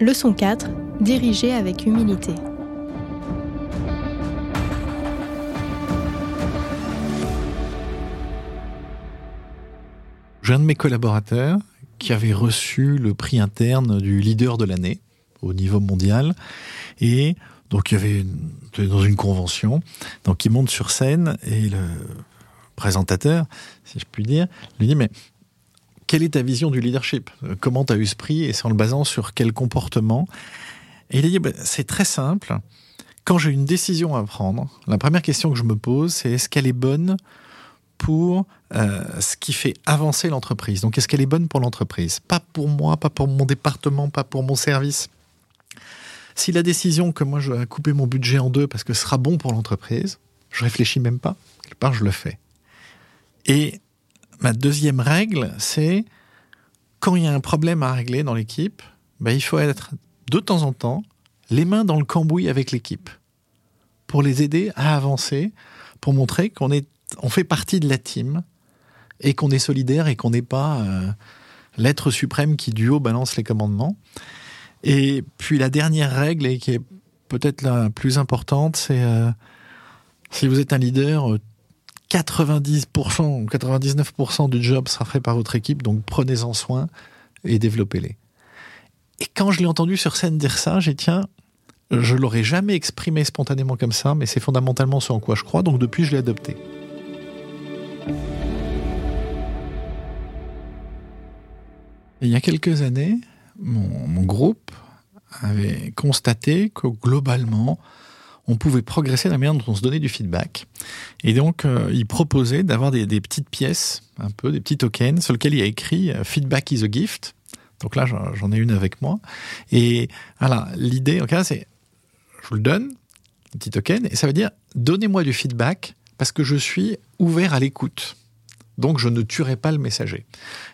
Leçon 4. Diriger avec humilité. J'ai un de mes collaborateurs qui avait reçu le prix interne du leader de l'année au niveau mondial. Et donc il y avait dans une convention, donc il monte sur scène et le présentateur, si je puis dire, lui dit mais quelle est ta vision du leadership? Comment tu as eu ce prix et c'est en le basant sur quel comportement? Et il a dit bah, c'est très simple. Quand j'ai une décision à prendre, la première question que je me pose, c'est est-ce qu'elle est bonne pour euh, ce qui fait avancer l'entreprise? Donc, est-ce qu'elle est bonne pour l'entreprise? Pas pour moi, pas pour mon département, pas pour mon service. Si la décision que moi je vais couper mon budget en deux parce que ce sera bon pour l'entreprise, je réfléchis même pas. Quelque part, je le fais. Et ma deuxième règle, c'est quand il y a un problème à régler dans l'équipe, ben, il faut être de temps en temps les mains dans le cambouis avec l'équipe pour les aider à avancer, pour montrer qu'on est on fait partie de la team et qu'on est solidaire et qu'on n'est pas euh, l'être suprême qui du haut balance les commandements. Et puis la dernière règle, et qui est peut-être la plus importante, c'est euh, si vous êtes un leader, 90% ou 99% du job sera fait par votre équipe, donc prenez-en soin et développez-les. Et quand je l'ai entendu sur scène dire ça, j'ai tiens, je l'aurais jamais exprimé spontanément comme ça, mais c'est fondamentalement ce en quoi je crois, donc depuis je l'ai adopté. Il y a quelques années, mon, groupe avait constaté que globalement, on pouvait progresser la manière dont on se donnait du feedback. Et donc, euh, il proposait d'avoir des, petites pièces, un peu des petits tokens, sur lesquels il a écrit euh, Feedback is a gift. Donc là, j'en ai une avec moi. Et voilà, l'idée, en cas, c'est je vous le donne, un petit token, et ça veut dire donnez-moi du feedback parce que je suis ouvert à l'écoute. Donc je ne tuerai pas le messager.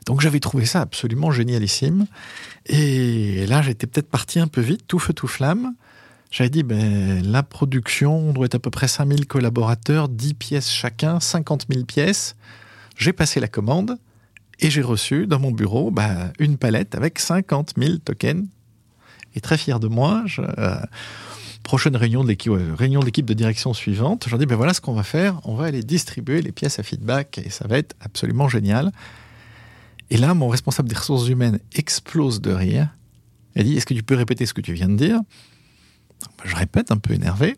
Donc j'avais trouvé ça absolument génialissime. Et là, j'étais peut-être parti un peu vite, tout feu, tout flamme. J'avais dit, ben, la production doit être à peu près 5000 collaborateurs, 10 pièces chacun, 50 000 pièces. J'ai passé la commande et j'ai reçu dans mon bureau ben, une palette avec 50 000 tokens. Et très fier de moi, euh, prochaine réunion de l'équipe, réunion d'équipe de direction suivante, j'en dis ben voilà ce qu'on va faire, on va aller distribuer les pièces à feedback et ça va être absolument génial. Et là, mon responsable des ressources humaines explose de rire. Il dit Est-ce que tu peux répéter ce que tu viens de dire? Je répète, un peu énervé.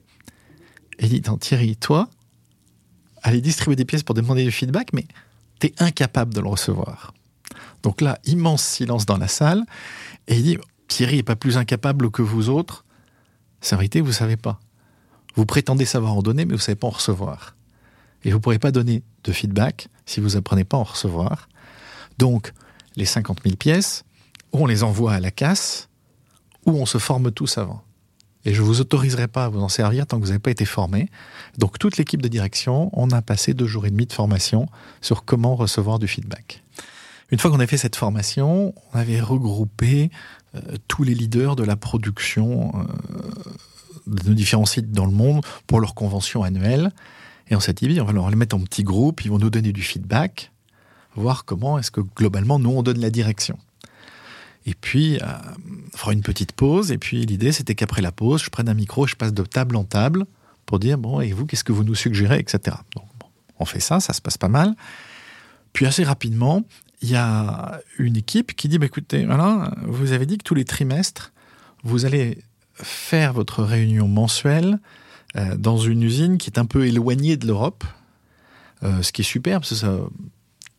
Et dit Thierry, toi, aller distribuer des pièces pour demander du feedback, mais tu es incapable de le recevoir. Donc là, immense silence dans la salle. Et il dit Thierry n'est pas plus incapable que vous autres c'est en réalité, vous ne savez pas. Vous prétendez savoir en donner, mais vous ne savez pas en recevoir. Et vous ne pourrez pas donner de feedback si vous apprenez pas à en recevoir. Donc, les 50 000 pièces, ou on les envoie à la casse, ou on se forme tous avant. Et je ne vous autoriserai pas à vous en servir tant que vous n'avez pas été formé. Donc, toute l'équipe de direction, on a passé deux jours et demi de formation sur comment recevoir du feedback. Une fois qu'on a fait cette formation, on avait regroupé euh, tous les leaders de la production euh, de différents sites dans le monde pour leur convention annuelle. Et on s'est dit, on va leur les mettre en petits groupes, ils vont nous donner du feedback, voir comment est-ce que globalement, nous, on donne la direction. Et puis, euh, on fera une petite pause. Et puis, l'idée, c'était qu'après la pause, je prenne un micro, je passe de table en table pour dire, bon, et vous, qu'est-ce que vous nous suggérez, etc. Donc, on fait ça, ça se passe pas mal. Puis, assez rapidement, il y a une équipe qui dit bah, écoutez, voilà, vous avez dit que tous les trimestres, vous allez faire votre réunion mensuelle euh, dans une usine qui est un peu éloignée de l'Europe, euh, ce qui est super, parce que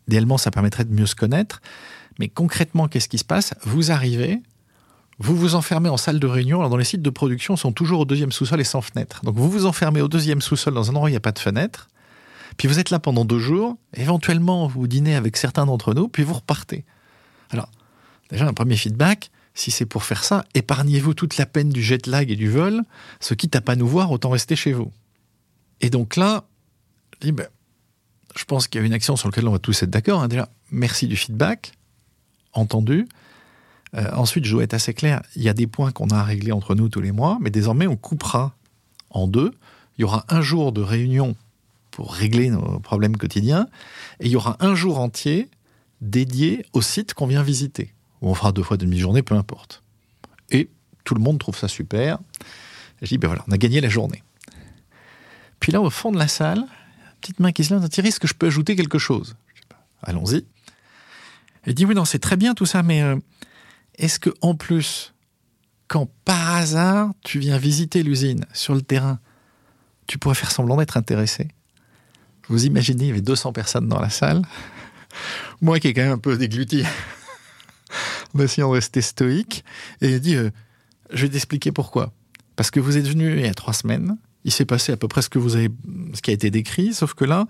idéalement, ça permettrait de mieux se connaître. Mais concrètement, qu'est-ce qui se passe? Vous arrivez, vous vous enfermez en salle de réunion. Alors, dans les sites de production, sont toujours au deuxième sous-sol et sans fenêtre. Donc, vous vous enfermez au deuxième sous-sol dans un endroit où il n'y a pas de fenêtre. Puis vous êtes là pendant deux jours, éventuellement vous dînez avec certains d'entre nous, puis vous repartez. Alors, déjà un premier feedback, si c'est pour faire ça, épargnez-vous toute la peine du jet lag et du vol, ce qui à pas nous voir, autant rester chez vous. Et donc là, ben, je pense qu'il y a une action sur laquelle on va tous être d'accord. Hein. Déjà, merci du feedback, entendu. Euh, ensuite, je dois être assez clair, il y a des points qu'on a à régler entre nous tous les mois, mais désormais on coupera en deux. Il y aura un jour de réunion pour régler nos problèmes quotidiens. Et il y aura un jour entier dédié au site qu'on vient visiter, où on fera deux fois demi-journée, peu importe. Et Tout le monde trouve ça super. Je dis, ben voilà, on a gagné la journée. Puis là, au fond de la salle, petite main qui se lève, Thierry, est-ce que je peux ajouter quelque chose? Allons-y. Elle dit, oui, non, c'est très bien tout ça, mais euh, est-ce que en plus, quand par hasard, tu viens visiter l'usine sur le terrain, tu pourrais faire semblant d'être intéressé? Vous imaginez, il y avait 200 personnes dans la salle. Moi qui ai quand même un peu dégluti, en essayant de rester stoïque, et il dit, euh, je vais t'expliquer pourquoi. Parce que vous êtes venu il y a trois semaines, il s'est passé à peu près ce, que vous avez, ce qui a été décrit, sauf que là,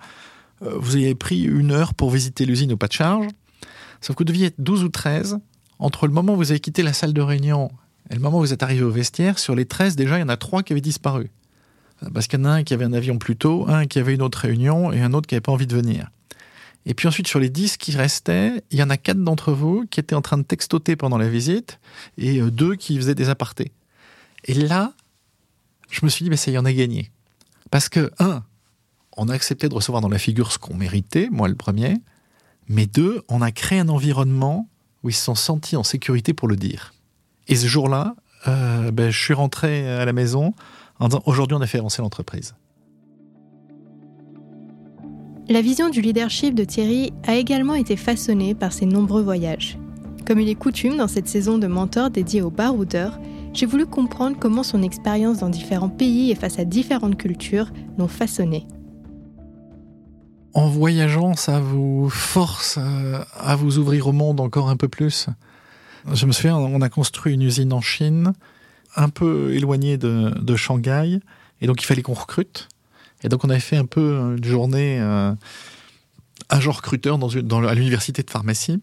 euh, vous avez pris une heure pour visiter l'usine au pas de charge, sauf que vous deviez être 12 ou 13. Entre le moment où vous avez quitté la salle de réunion et le moment où vous êtes arrivé au vestiaire, sur les 13, déjà, il y en a trois qui avaient disparu. Parce qu'il y en a un qui avait un avion plus tôt, un qui avait une autre réunion et un autre qui n'avait pas envie de venir. Et puis ensuite, sur les 10 qui restaient, il y en a quatre d'entre vous qui étaient en train de textoter pendant la visite et euh, deux qui faisaient des apartés. Et là, je me suis dit, bah, ça y en a gagné. Parce que, un, on a accepté de recevoir dans la figure ce qu'on méritait, moi le premier, mais deux, on a créé un environnement où ils se sont sentis en sécurité pour le dire. Et ce jour-là, euh, ben, je suis rentré à la maison en disant, aujourd'hui on a fait avancer l'entreprise. La vision du leadership de Thierry a également été façonnée par ses nombreux voyages. Comme il est coutume dans cette saison de mentor dédiée aux baroudeurs, j'ai voulu comprendre comment son expérience dans différents pays et face à différentes cultures l'ont façonné. En voyageant, ça vous force euh, à vous ouvrir au monde encore un peu plus? Je me souviens, on a construit une usine en Chine, un peu éloignée de, Shanghai, et donc il fallait qu'on recrute. Et donc on avait fait un peu une journée euh, agent recruteur à l'université de pharmacie.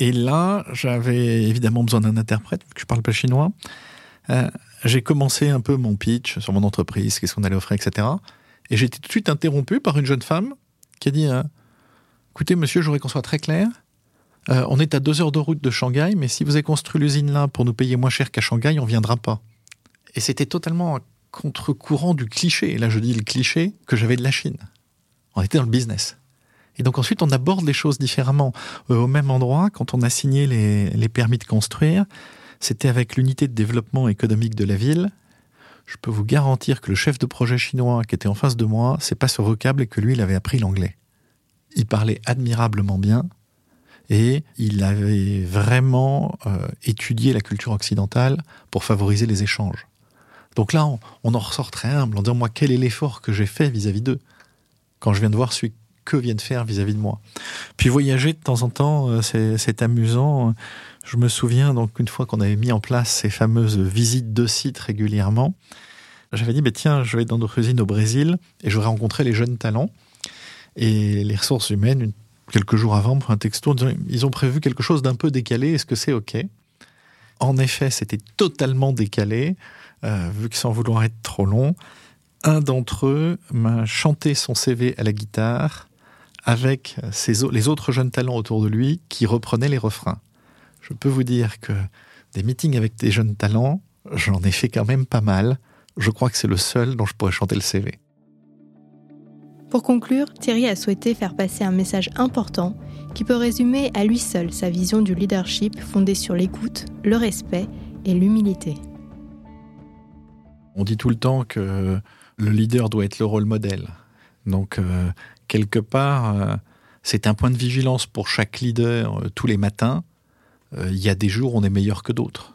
Et là, j'avais évidemment besoin d'un interprète, vu que je parle pas chinois. Euh, j'ai commencé un peu mon pitch sur mon entreprise, qu'est-ce qu'on allait offrir, etc. Et j'ai été tout de suite interrompu par une jeune femme qui a dit euh, Écoutez, monsieur, je voudrais qu'on soit très clair. Euh, on est à deux heures de route de Shanghai, mais si vous avez construit l'usine là pour nous payer moins cher qu'à Shanghai, on viendra pas. Et c'était totalement contre-courant du cliché, et là je dis le cliché, que j'avais de la Chine. On était dans le business. Et donc ensuite, on aborde les choses différemment. Euh, au même endroit, quand on a signé les, permis de construire, c'était avec l'unité de développement économique de la ville. Je peux vous garantir que le chef de projet chinois qui était en face de moi, c'est pas ce vocable et que lui, il avait appris l'anglais. Il parlait admirablement bien et il avait vraiment euh, étudié la culture occidentale pour favoriser les échanges. Donc là, on, en ressort très humble en disant, moi, quel est l'effort que j'ai fait vis-à-vis d'eux quand je viens de voir celui que viennent faire vis-à-vis de moi. Puis voyager de temps en temps, euh, c'est amusant. Je me souviens donc une fois qu'on avait mis en place ces fameuses visites de sites régulièrement, j'avais dit, bah, tiens, je vais dans notre usine au Brésil et j'aurais rencontré les jeunes talents. Et les ressources humaines, quelques jours avant, pour un texto, ils ont prévu quelque chose d'un peu décalé, est-ce que c'est OK? En effet, c'était totalement décalé. Euh, vu que sans vouloir être trop long, un d'entre eux m'a chanté son CV à la guitare avec les autres jeunes talents autour de lui qui reprenaient les refrains. Je peux vous dire que des meetings avec des jeunes talents, j'en ai fait quand même pas mal. Je crois que c'est le seul dont je pourrais chanter le CV. Pour conclure, Thierry a souhaité faire passer un message important qui peut résumer à lui seul sa vision du leadership fondée sur l'écoute, le respect et l'humilité. On dit tout le temps que le leader doit être le rôle modèle. Donc, euh, quelque part, euh, c'est un point de vigilance pour chaque leader euh, tous les matins. Il y a des jours où on est meilleur que d'autres.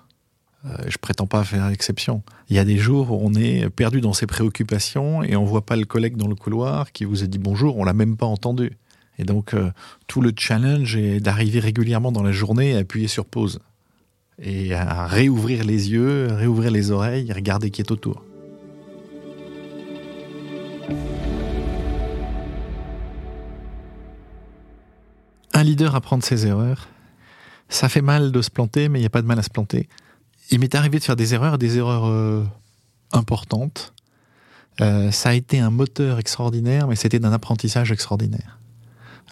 je prétends pas faire exception. Il y a des jours où on est perdu dans ses préoccupations et on voit pas le collègue dans le couloir qui vous a dit bonjour, on l'a même pas entendu. Et donc, tout le challenge est d'arriver régulièrement dans la journée à appuyer sur pause et à réouvrir les yeux, réouvrir les oreilles regarder qui est autour. Un leader apprend de ses erreurs. Ça fait mal de se planter, mais il n'y a pas de mal à se planter. Il m'est arrivé de faire des erreurs, des erreurs euh, importantes. Euh, ça a été un moteur extraordinaire, mais c'était d'un apprentissage extraordinaire.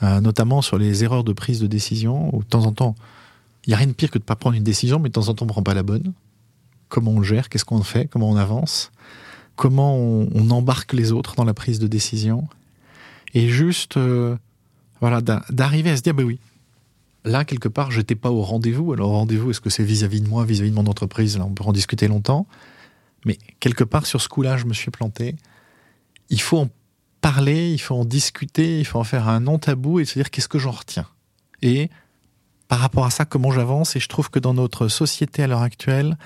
Euh, notamment sur les erreurs de prise de décision, où de temps en temps, il n'y a rien de pire que de ne pas prendre une décision, mais de temps en temps, on ne prend pas la bonne. Comment on gère, qu'est-ce qu'on fait, comment on avance, comment on, embarque les autres dans la prise de décision. Et juste, voilà, d'arriver à se dire, ben oui, là, quelque part, j'étais pas au rendez-vous. Alors, rendez-vous, est-ce que c'est vis-à-vis de moi, vis-à-vis de mon entreprise? Là, on peut en discuter longtemps. Mais quelque part, sur ce coup-là, je me suis planté. Il faut en parler, il faut en discuter, il faut en faire un non-tabou et se dire qu'est-ce que j'en retiens? Et par rapport à ça, comment j'avance? Et je trouve que dans notre société à l'heure actuelle,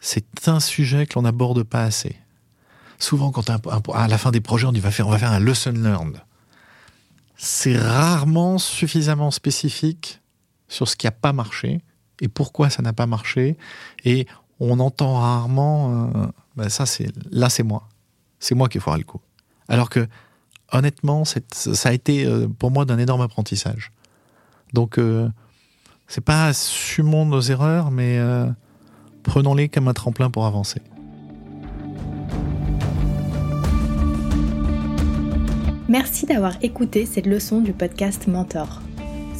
c'est un sujet que l'on n'aborde pas assez. Souvent, quand à la fin des projets, on dit on va faire un lesson learned. C'est rarement suffisamment spécifique sur ce qui n'a pas marché et pourquoi ça n'a pas marché. Et on entend rarement, euh, ben ça c'est là c'est moi, c'est moi qui ai foiré le coup. Alors que honnêtement, ça a été euh, pour moi d'un énorme apprentissage. Donc euh, c'est pas assumons nos erreurs, mais prenons-les comme un tremplin pour avancer. Merci d'avoir écouté cette leçon du podcast Mentor.